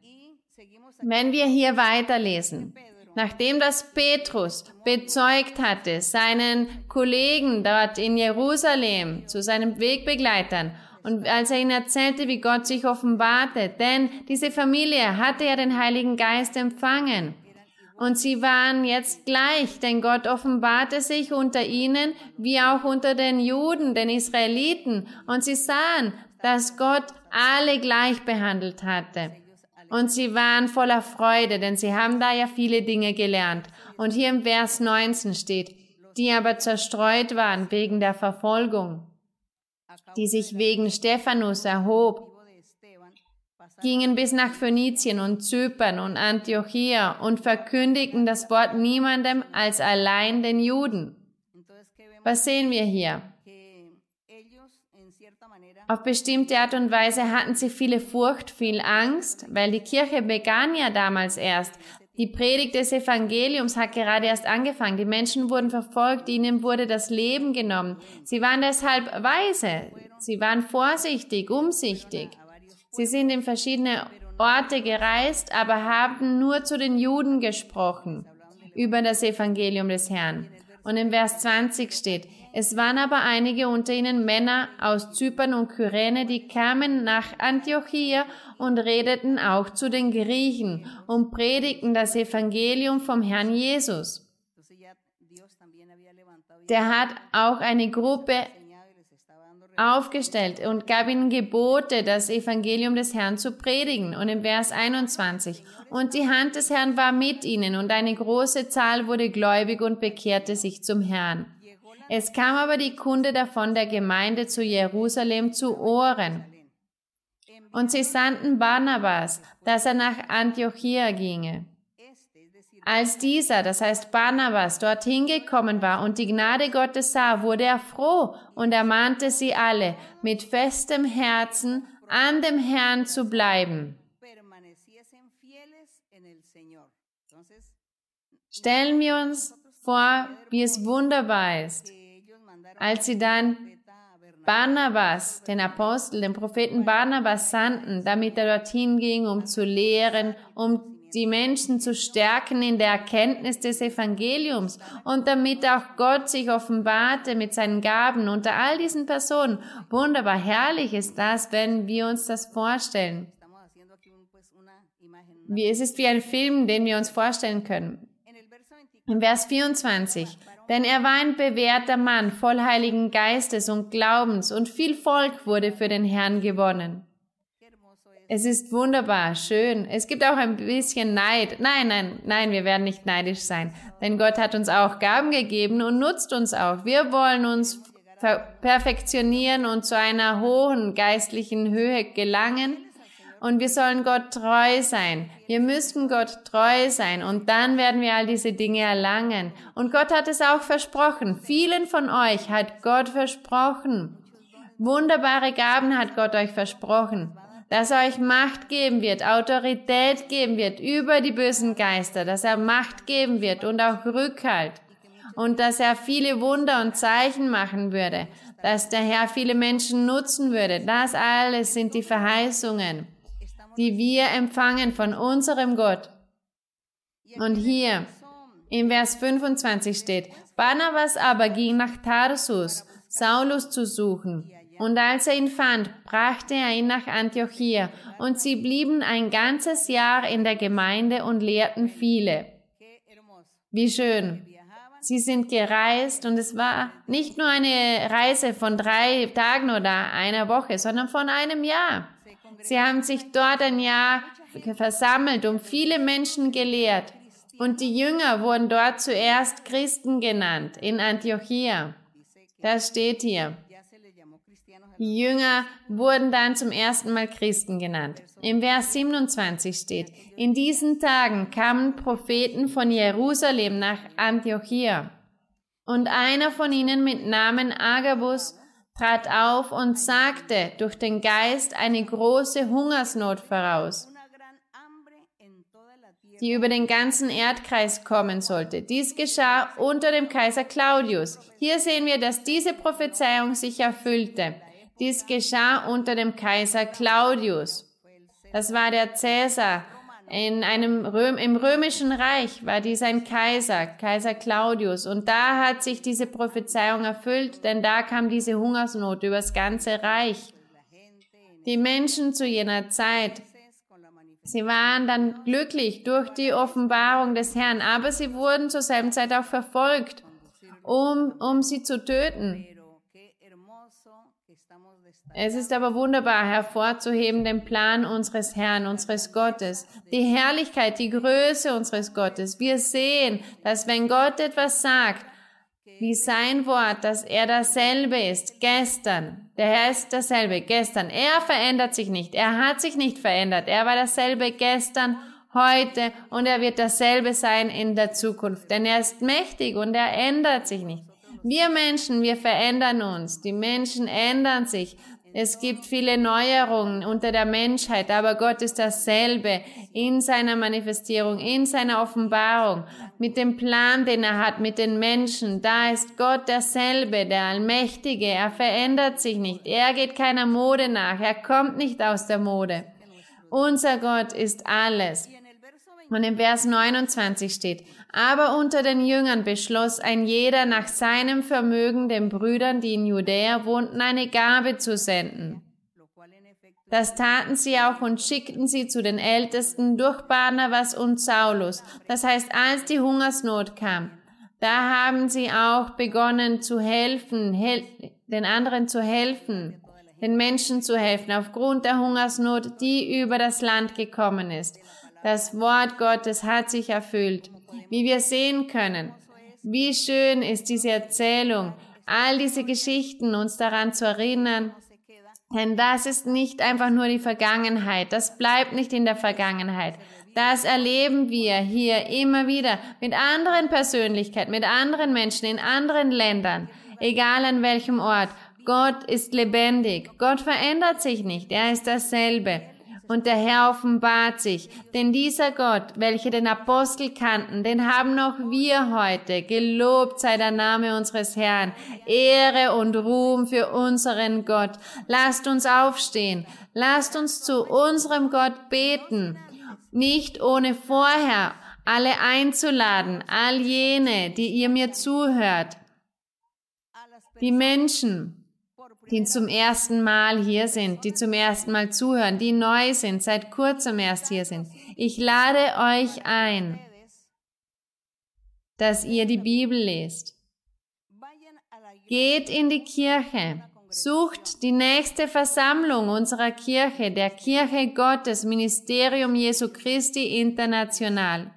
Wenn wir hier weiterlesen, nachdem das Petrus bezeugt hatte, seinen Kollegen dort in Jerusalem, zu seinen Wegbegleitern, und als er ihnen erzählte, wie Gott sich offenbarte, denn diese Familie hatte ja den Heiligen Geist empfangen. Und sie waren jetzt gleich, denn Gott offenbarte sich unter ihnen wie auch unter den Juden, den Israeliten. Und sie sahen, dass Gott alle gleich behandelt hatte. Und sie waren voller Freude, denn sie haben da ja viele Dinge gelernt. Und hier im Vers 19 steht, die aber zerstreut waren wegen der Verfolgung die sich wegen Stephanus erhob, gingen bis nach Phönizien und Zypern und Antiochia und verkündigten das Wort niemandem als allein den Juden. Was sehen wir hier? Auf bestimmte Art und Weise hatten sie viele Furcht, viel Angst, weil die Kirche begann ja damals erst. Die Predigt des Evangeliums hat gerade erst angefangen. Die Menschen wurden verfolgt, ihnen wurde das Leben genommen. Sie waren deshalb weise. Sie waren vorsichtig, umsichtig. Sie sind in verschiedene Orte gereist, aber haben nur zu den Juden gesprochen über das Evangelium des Herrn. Und in Vers 20 steht, es waren aber einige unter ihnen Männer aus Zypern und Kyrene, die kamen nach Antiochia und redeten auch zu den Griechen und predigten das Evangelium vom Herrn Jesus. Der hat auch eine Gruppe aufgestellt und gab ihnen Gebote, das Evangelium des Herrn zu predigen. Und im Vers 21, und die Hand des Herrn war mit ihnen, und eine große Zahl wurde gläubig und bekehrte sich zum Herrn. Es kam aber die Kunde davon der Gemeinde zu Jerusalem zu Ohren. Und sie sandten Barnabas, dass er nach Antiochia ginge. Als dieser, das heißt Barnabas, dorthin gekommen war und die Gnade Gottes sah, wurde er froh und ermahnte sie alle, mit festem Herzen an dem Herrn zu bleiben. Stellen wir uns vor, wie es wunderbar ist, als sie dann Barnabas, den Apostel, den Propheten Barnabas sandten, damit er dorthin ging, um zu lehren, um die Menschen zu stärken in der Erkenntnis des Evangeliums und damit auch Gott sich offenbarte mit seinen Gaben unter all diesen Personen. Wunderbar, herrlich ist das, wenn wir uns das vorstellen. Es ist wie ein Film, den wir uns vorstellen können. In Vers 24. Denn er war ein bewährter Mann, voll Heiligen Geistes und Glaubens, und viel Volk wurde für den Herrn gewonnen. Es ist wunderbar, schön. Es gibt auch ein bisschen Neid. Nein, nein, nein, wir werden nicht neidisch sein. Denn Gott hat uns auch Gaben gegeben und nutzt uns auch. Wir wollen uns perfektionieren und zu einer hohen geistlichen Höhe gelangen. Und wir sollen Gott treu sein. Wir müssen Gott treu sein. Und dann werden wir all diese Dinge erlangen. Und Gott hat es auch versprochen. Vielen von euch hat Gott versprochen. Wunderbare Gaben hat Gott euch versprochen dass er euch Macht geben wird, Autorität geben wird über die bösen Geister, dass er Macht geben wird und auch Rückhalt und dass er viele Wunder und Zeichen machen würde, dass der Herr viele Menschen nutzen würde. Das alles sind die Verheißungen, die wir empfangen von unserem Gott. Und hier im Vers 25 steht, Barnabas aber ging nach Tarsus, Saulus zu suchen. Und als er ihn fand, brachte er ihn nach Antiochia, und sie blieben ein ganzes Jahr in der Gemeinde und lehrten viele. Wie schön. Sie sind gereist und es war nicht nur eine Reise von drei Tagen oder einer Woche, sondern von einem Jahr. Sie haben sich dort ein Jahr versammelt und viele Menschen gelehrt. Und die Jünger wurden dort zuerst Christen genannt, in Antiochia. Das steht hier. Jünger wurden dann zum ersten Mal Christen genannt. Im Vers 27 steht, in diesen Tagen kamen Propheten von Jerusalem nach Antiochia. Und einer von ihnen mit Namen Agabus trat auf und sagte durch den Geist eine große Hungersnot voraus. die über den ganzen Erdkreis kommen sollte. Dies geschah unter dem Kaiser Claudius. Hier sehen wir, dass diese Prophezeiung sich erfüllte. Dies geschah unter dem Kaiser Claudius. Das war der Cäsar. In einem Röm, im römischen Reich war dies ein Kaiser, Kaiser Claudius. Und da hat sich diese Prophezeiung erfüllt, denn da kam diese Hungersnot übers ganze Reich. Die Menschen zu jener Zeit Sie waren dann glücklich durch die Offenbarung des Herrn, aber sie wurden zur selben Zeit auch verfolgt, um, um sie zu töten. Es ist aber wunderbar hervorzuheben den Plan unseres Herrn, unseres Gottes, die Herrlichkeit, die Größe unseres Gottes. Wir sehen, dass wenn Gott etwas sagt, wie sein Wort, dass er dasselbe ist, gestern. Der Herr ist dasselbe, gestern. Er verändert sich nicht. Er hat sich nicht verändert. Er war dasselbe gestern, heute und er wird dasselbe sein in der Zukunft. Denn er ist mächtig und er ändert sich nicht. Wir Menschen, wir verändern uns. Die Menschen ändern sich. Es gibt viele Neuerungen unter der Menschheit, aber Gott ist dasselbe in seiner Manifestierung, in seiner Offenbarung, mit dem Plan, den er hat, mit den Menschen. Da ist Gott derselbe, der Allmächtige. Er verändert sich nicht. Er geht keiner Mode nach. Er kommt nicht aus der Mode. Unser Gott ist alles. Und im Vers 29 steht, aber unter den Jüngern beschloss ein jeder nach seinem Vermögen den Brüdern, die in Judäa wohnten, eine Gabe zu senden. Das taten sie auch und schickten sie zu den Ältesten durch Barnabas und Saulus. Das heißt, als die Hungersnot kam, da haben sie auch begonnen zu helfen, hel den anderen zu helfen, den Menschen zu helfen, aufgrund der Hungersnot, die über das Land gekommen ist. Das Wort Gottes hat sich erfüllt. Wie wir sehen können, wie schön ist diese Erzählung, all diese Geschichten uns daran zu erinnern, denn das ist nicht einfach nur die Vergangenheit, das bleibt nicht in der Vergangenheit. Das erleben wir hier immer wieder mit anderen Persönlichkeiten, mit anderen Menschen in anderen Ländern, egal an welchem Ort. Gott ist lebendig. Gott verändert sich nicht. Er ist dasselbe und der Herr offenbart sich. Denn dieser Gott, welche den Apostel kannten, den haben noch wir heute. Gelobt sei der Name unseres Herrn. Ehre und Ruhm für unseren Gott. Lasst uns aufstehen. Lasst uns zu unserem Gott beten. Nicht ohne vorher alle einzuladen, all jene, die ihr mir zuhört. Die Menschen, die zum ersten Mal hier sind, die zum ersten Mal zuhören, die neu sind, seit kurzem erst hier sind. Ich lade euch ein, dass ihr die Bibel lest. Geht in die Kirche. Sucht die nächste Versammlung unserer Kirche, der Kirche Gottes, Ministerium Jesu Christi International.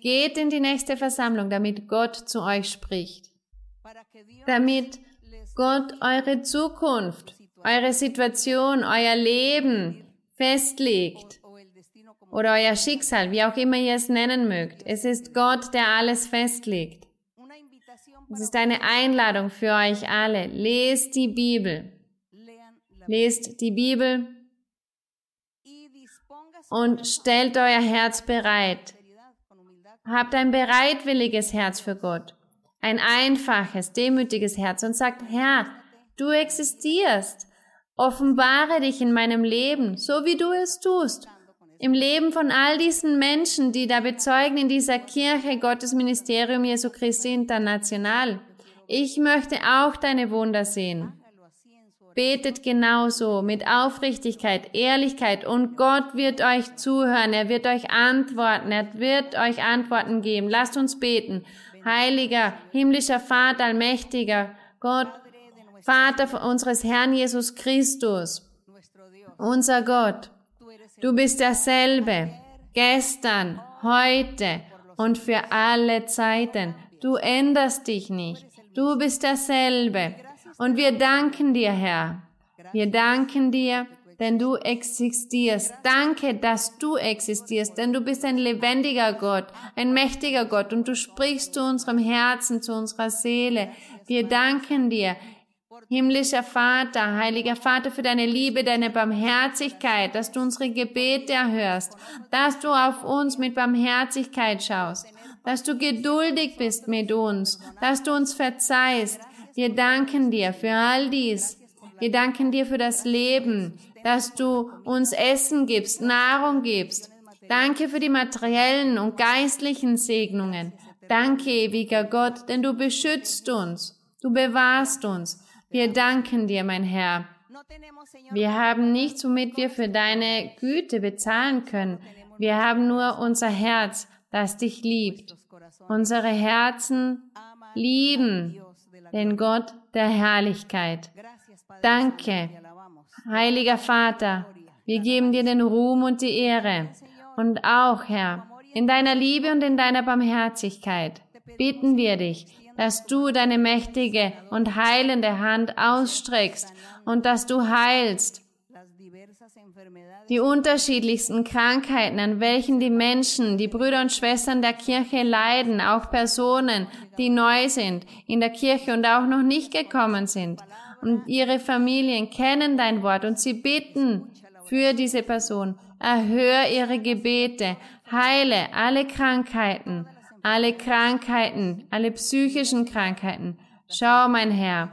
Geht in die nächste Versammlung, damit Gott zu euch spricht. Damit Gott eure Zukunft, eure Situation, euer Leben festlegt oder euer Schicksal, wie auch immer ihr es nennen mögt. Es ist Gott, der alles festlegt. Es ist eine Einladung für euch alle. Lest die Bibel. Lest die Bibel und stellt euer Herz bereit. Habt ein bereitwilliges Herz für Gott ein einfaches, demütiges Herz und sagt, Herr, du existierst. Offenbare dich in meinem Leben, so wie du es tust. Im Leben von all diesen Menschen, die da bezeugen in dieser Kirche Gottes Ministerium Jesu Christi International. Ich möchte auch deine Wunder sehen. Betet genauso mit Aufrichtigkeit, Ehrlichkeit und Gott wird euch zuhören, er wird euch antworten, er wird euch Antworten geben. Lasst uns beten heiliger, himmlischer Vater, allmächtiger Gott, Vater unseres Herrn Jesus Christus, unser Gott, du bist derselbe, gestern, heute und für alle Zeiten. Du änderst dich nicht. Du bist derselbe. Und wir danken dir, Herr. Wir danken dir, denn du existierst. Danke, dass du existierst, denn du bist ein lebendiger Gott, ein mächtiger Gott und du sprichst zu unserem Herzen, zu unserer Seele. Wir danken dir Himmlischer Vater, heiliger Vater, für deine Liebe, deine Barmherzigkeit, dass du unsere Gebete erhörst, dass du auf uns mit Barmherzigkeit schaust, dass du geduldig bist mit uns, dass du uns verzeihst. Wir danken dir für all dies. Wir danken dir für das Leben, dass du uns Essen gibst, Nahrung gibst. Danke für die materiellen und geistlichen Segnungen. Danke, ewiger Gott, denn du beschützt uns, du bewahrst uns. Wir danken dir, mein Herr. Wir haben nichts, womit wir für deine Güte bezahlen können. Wir haben nur unser Herz, das dich liebt. Unsere Herzen lieben den Gott der Herrlichkeit. Danke, heiliger Vater. Wir geben dir den Ruhm und die Ehre. Und auch, Herr, in deiner Liebe und in deiner Barmherzigkeit bitten wir dich, dass du deine mächtige und heilende Hand ausstreckst und dass du heilst die unterschiedlichsten Krankheiten, an welchen die Menschen, die Brüder und Schwestern der Kirche leiden, auch Personen, die neu sind in der Kirche und auch noch nicht gekommen sind. Und ihre Familien kennen dein Wort und sie bitten für diese Person. Erhör ihre Gebete, heile alle Krankheiten, alle Krankheiten, alle psychischen Krankheiten. Schau, mein Herr,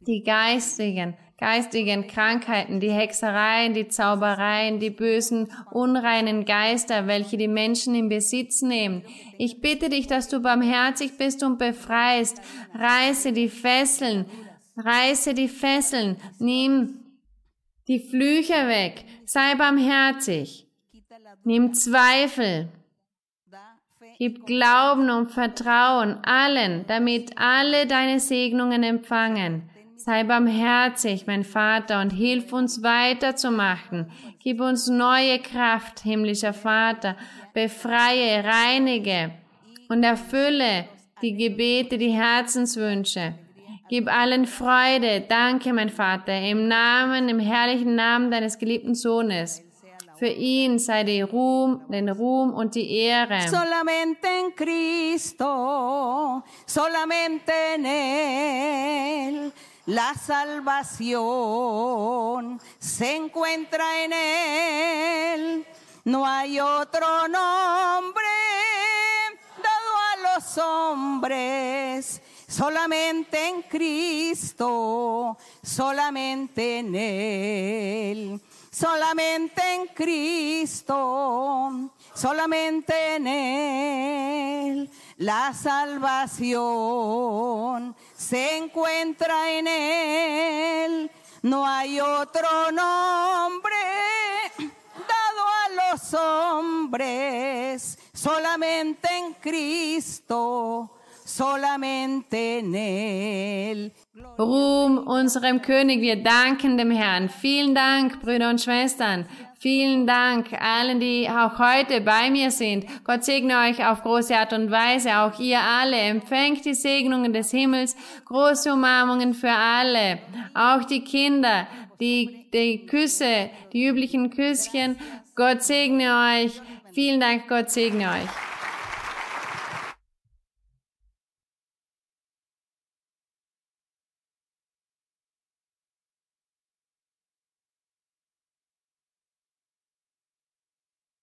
die geistigen, geistigen Krankheiten, die Hexereien, die Zaubereien, die bösen, unreinen Geister, welche die Menschen in Besitz nehmen. Ich bitte dich, dass du barmherzig bist und befreist. Reiße die Fesseln, reiße die Fesseln, nimm die Flüche weg, sei barmherzig, nimm Zweifel, gib Glauben und Vertrauen allen, damit alle deine Segnungen empfangen. Sei barmherzig, mein Vater, und hilf uns weiterzumachen. Gib uns neue Kraft, himmlischer Vater. Befreie, reinige und erfülle die Gebete, die Herzenswünsche. Gib allen Freude. Danke, mein Vater, im Namen, im herrlichen Namen deines geliebten Sohnes. Für ihn sei die Ruhm, den Ruhm und die Ehre. Solamente en Cristo, solamente en Él. La salvación se encuentra en Él. No hay otro nombre dado a los hombres. Solamente en Cristo, solamente en Él. Solamente en Cristo, solamente en Él. La salvación se encuentra en Él. No hay otro nombre dado a los hombres, solamente en Cristo, solamente en Él. Ruhm unserem König, wir danken dem Herrn. Vielen Dank, Brüder und Schwestern. Vielen Dank allen, die auch heute bei mir sind. Gott segne euch auf große Art und Weise. Auch ihr alle empfängt die Segnungen des Himmels. Große Umarmungen für alle. Auch die Kinder, die, die Küsse, die üblichen Küsschen. Gott segne euch. Vielen Dank. Gott segne euch.